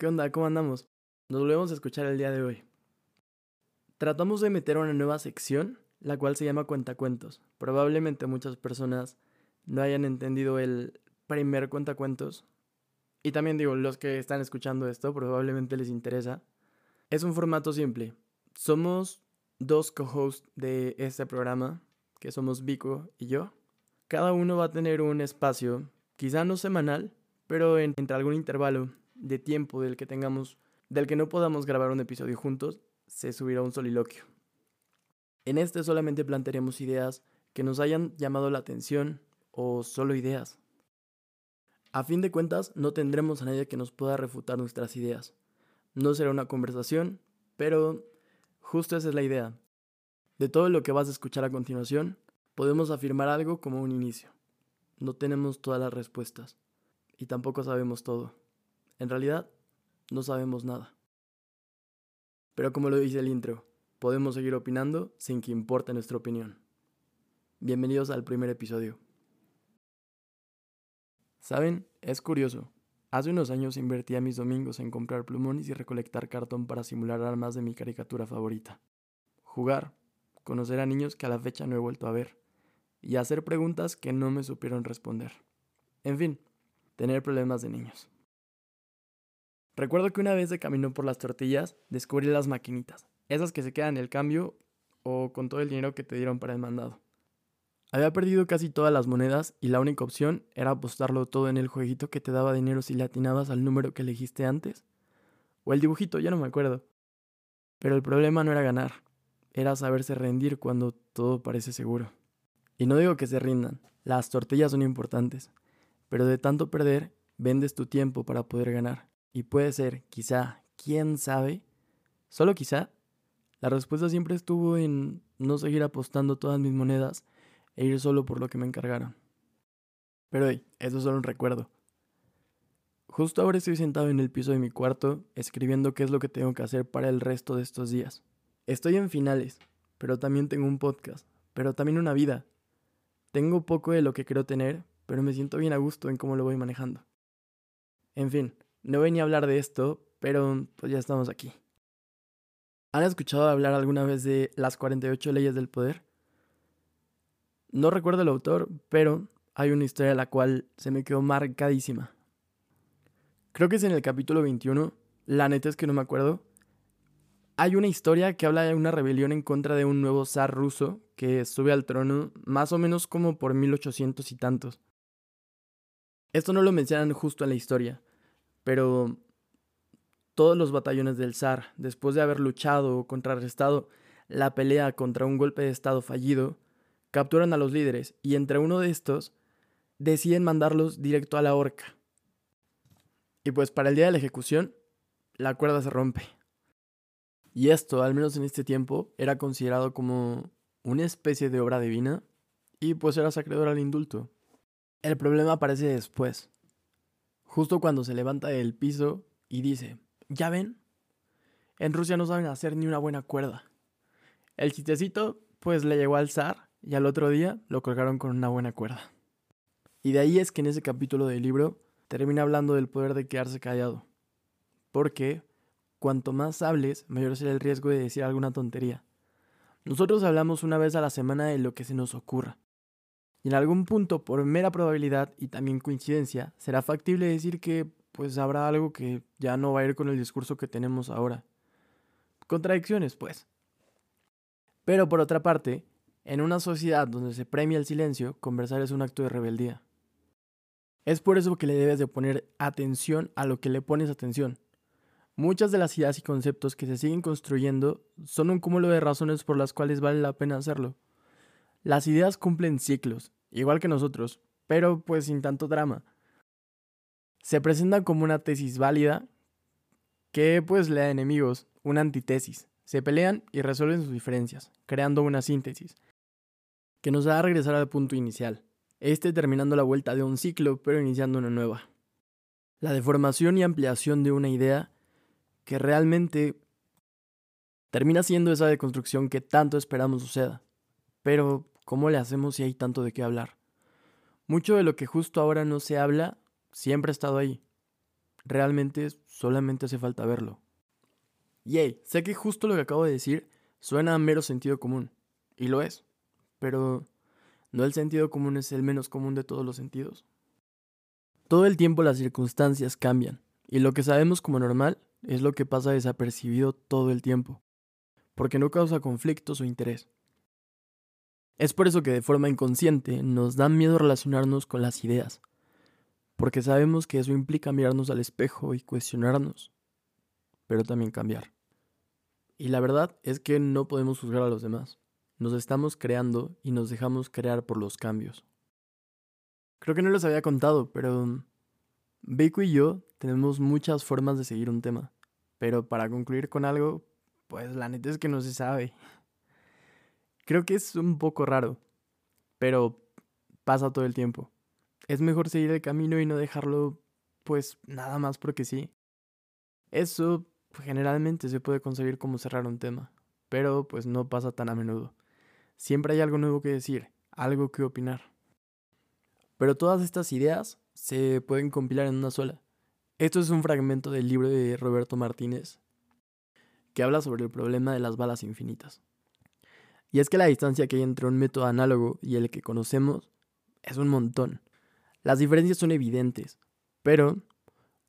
¿Qué onda? ¿Cómo andamos? Nos volvemos a escuchar el día de hoy. Tratamos de meter una nueva sección, la cual se llama Cuentacuentos. Probablemente muchas personas no hayan entendido el primer Cuentacuentos. Y también digo, los que están escuchando esto probablemente les interesa. Es un formato simple. Somos dos co-hosts de este programa, que somos Vico y yo. Cada uno va a tener un espacio, quizá no semanal, pero entre algún intervalo de tiempo del que tengamos, del que no podamos grabar un episodio juntos, se subirá un soliloquio. En este solamente plantearemos ideas que nos hayan llamado la atención o solo ideas. A fin de cuentas, no tendremos a nadie que nos pueda refutar nuestras ideas. No será una conversación, pero justo esa es la idea. De todo lo que vas a escuchar a continuación, podemos afirmar algo como un inicio. No tenemos todas las respuestas y tampoco sabemos todo. En realidad, no sabemos nada. Pero como lo dice el intro, podemos seguir opinando sin que importe nuestra opinión. Bienvenidos al primer episodio. Saben, es curioso. Hace unos años invertía mis domingos en comprar plumones y recolectar cartón para simular armas de mi caricatura favorita. Jugar, conocer a niños que a la fecha no he vuelto a ver, y hacer preguntas que no me supieron responder. En fin, tener problemas de niños. Recuerdo que una vez de camino por las tortillas descubrí las maquinitas, esas que se quedan en el cambio o con todo el dinero que te dieron para el mandado. Había perdido casi todas las monedas y la única opción era apostarlo todo en el jueguito que te daba dinero si le atinabas al número que elegiste antes. O el dibujito, ya no me acuerdo. Pero el problema no era ganar, era saberse rendir cuando todo parece seguro. Y no digo que se rindan, las tortillas son importantes, pero de tanto perder, vendes tu tiempo para poder ganar. Y puede ser, quizá, quién sabe, solo quizá, la respuesta siempre estuvo en no seguir apostando todas mis monedas e ir solo por lo que me encargaron. Pero hey, eso es solo un recuerdo. Justo ahora estoy sentado en el piso de mi cuarto escribiendo qué es lo que tengo que hacer para el resto de estos días. Estoy en finales, pero también tengo un podcast, pero también una vida. Tengo poco de lo que quiero tener, pero me siento bien a gusto en cómo lo voy manejando. En fin, no venía a hablar de esto, pero pues ya estamos aquí. ¿Han escuchado hablar alguna vez de las 48 leyes del poder? No recuerdo el autor, pero hay una historia la cual se me quedó marcadísima. Creo que es en el capítulo 21, la neta es que no me acuerdo. Hay una historia que habla de una rebelión en contra de un nuevo zar ruso que sube al trono más o menos como por 1800 y tantos. Esto no lo mencionan justo en la historia, pero todos los batallones del zar, después de haber luchado o contrarrestado la pelea contra un golpe de estado fallido, capturan a los líderes y entre uno de estos deciden mandarlos directo a la horca. Y pues para el día de la ejecución, la cuerda se rompe. Y esto, al menos en este tiempo, era considerado como una especie de obra divina y pues era acreedor al indulto. El problema aparece después, justo cuando se levanta del piso y dice, ¿ya ven? En Rusia no saben hacer ni una buena cuerda. El chistecito, pues le llegó al zar y al otro día lo colgaron con una buena cuerda. Y de ahí es que en ese capítulo del libro termina hablando del poder de quedarse callado. Porque cuanto más hables, mayor será el riesgo de decir alguna tontería. Nosotros hablamos una vez a la semana de lo que se nos ocurra. Y en algún punto, por mera probabilidad y también coincidencia, será factible decir que pues habrá algo que ya no va a ir con el discurso que tenemos ahora. Contradicciones, pues. Pero por otra parte, en una sociedad donde se premia el silencio, conversar es un acto de rebeldía. Es por eso que le debes de poner atención a lo que le pones atención. Muchas de las ideas y conceptos que se siguen construyendo son un cúmulo de razones por las cuales vale la pena hacerlo. Las ideas cumplen ciclos, igual que nosotros, pero pues sin tanto drama. Se presentan como una tesis válida que pues le da enemigos, una antitesis. Se pelean y resuelven sus diferencias, creando una síntesis, que nos a regresar al punto inicial, este terminando la vuelta de un ciclo pero iniciando una nueva. La deformación y ampliación de una idea que realmente termina siendo esa deconstrucción que tanto esperamos suceda. Pero ¿Cómo le hacemos si hay tanto de qué hablar? Mucho de lo que justo ahora no se habla siempre ha estado ahí. realmente solamente hace falta verlo. Yay, sé que justo lo que acabo de decir suena a mero sentido común, y lo es, pero ¿no el sentido común es el menos común de todos los sentidos? Todo el tiempo las circunstancias cambian, y lo que sabemos como normal es lo que pasa desapercibido todo el tiempo, porque no causa conflictos o interés. Es por eso que de forma inconsciente nos da miedo relacionarnos con las ideas, porque sabemos que eso implica mirarnos al espejo y cuestionarnos, pero también cambiar. Y la verdad es que no podemos juzgar a los demás. Nos estamos creando y nos dejamos crear por los cambios. Creo que no les había contado, pero Beiko y yo tenemos muchas formas de seguir un tema. Pero para concluir con algo, pues la neta es que no se sabe. Creo que es un poco raro, pero pasa todo el tiempo. Es mejor seguir el camino y no dejarlo, pues, nada más porque sí. Eso generalmente se puede conseguir como cerrar un tema, pero pues no pasa tan a menudo. Siempre hay algo nuevo que decir, algo que opinar. Pero todas estas ideas se pueden compilar en una sola. Esto es un fragmento del libro de Roberto Martínez que habla sobre el problema de las balas infinitas. Y es que la distancia que hay entre un método análogo y el que conocemos es un montón. Las diferencias son evidentes, pero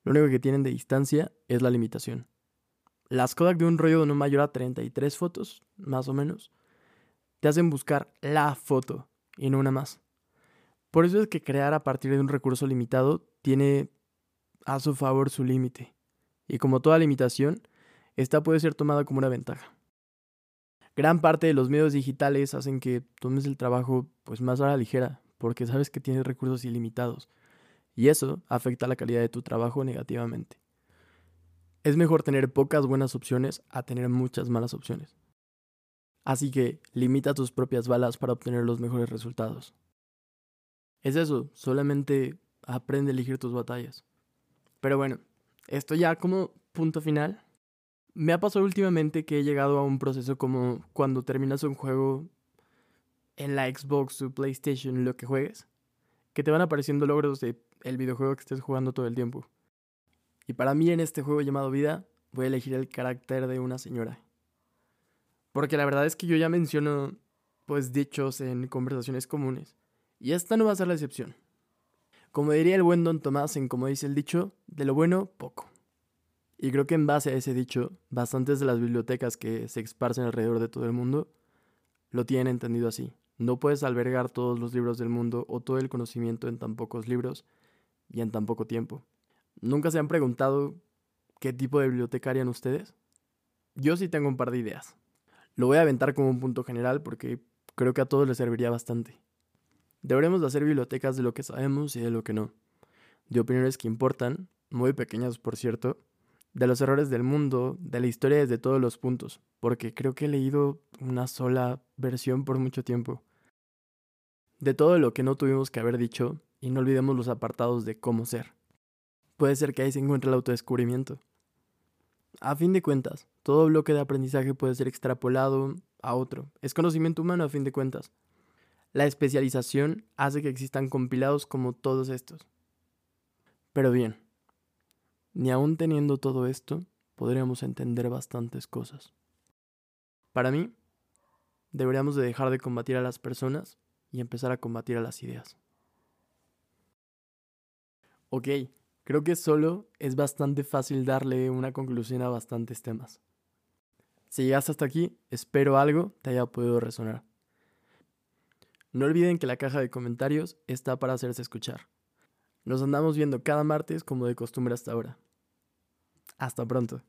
lo único que tienen de distancia es la limitación. Las Kodak de un rollo no mayor a 33 fotos, más o menos, te hacen buscar la foto y no una más. Por eso es que crear a partir de un recurso limitado tiene a su favor su límite. Y como toda limitación, esta puede ser tomada como una ventaja. Gran parte de los medios digitales hacen que tomes el trabajo pues más a la ligera, porque sabes que tienes recursos ilimitados, y eso afecta la calidad de tu trabajo negativamente. Es mejor tener pocas buenas opciones a tener muchas malas opciones. Así que limita tus propias balas para obtener los mejores resultados. Es eso, solamente aprende a elegir tus batallas. Pero bueno, esto ya como punto final. Me ha pasado últimamente que he llegado a un proceso como cuando terminas un juego en la Xbox o PlayStation, lo que juegues, que te van apareciendo logros de el videojuego que estés jugando todo el tiempo. Y para mí en este juego llamado vida, voy a elegir el carácter de una señora. Porque la verdad es que yo ya menciono pues dichos en conversaciones comunes, y esta no va a ser la excepción. Como diría el buen don Tomás en como dice el dicho, de lo bueno, poco. Y creo que en base a ese dicho, bastantes de las bibliotecas que se esparcen alrededor de todo el mundo lo tienen entendido así. No puedes albergar todos los libros del mundo o todo el conocimiento en tan pocos libros y en tan poco tiempo. ¿Nunca se han preguntado qué tipo de biblioteca harían ustedes? Yo sí tengo un par de ideas. Lo voy a aventar como un punto general porque creo que a todos les serviría bastante. Deberemos de hacer bibliotecas de lo que sabemos y de lo que no. De opiniones que importan, muy pequeñas por cierto, de los errores del mundo, de la historia desde todos los puntos, porque creo que he leído una sola versión por mucho tiempo. De todo lo que no tuvimos que haber dicho, y no olvidemos los apartados de cómo ser. Puede ser que ahí se encuentre el autodescubrimiento. A fin de cuentas, todo bloque de aprendizaje puede ser extrapolado a otro. Es conocimiento humano a fin de cuentas. La especialización hace que existan compilados como todos estos. Pero bien, ni aun teniendo todo esto, podríamos entender bastantes cosas. Para mí, deberíamos de dejar de combatir a las personas y empezar a combatir a las ideas. Ok, creo que solo es bastante fácil darle una conclusión a bastantes temas. Si llegaste hasta aquí, espero algo te haya podido resonar. No olviden que la caja de comentarios está para hacerse escuchar. Nos andamos viendo cada martes como de costumbre hasta ahora. Hasta pronto.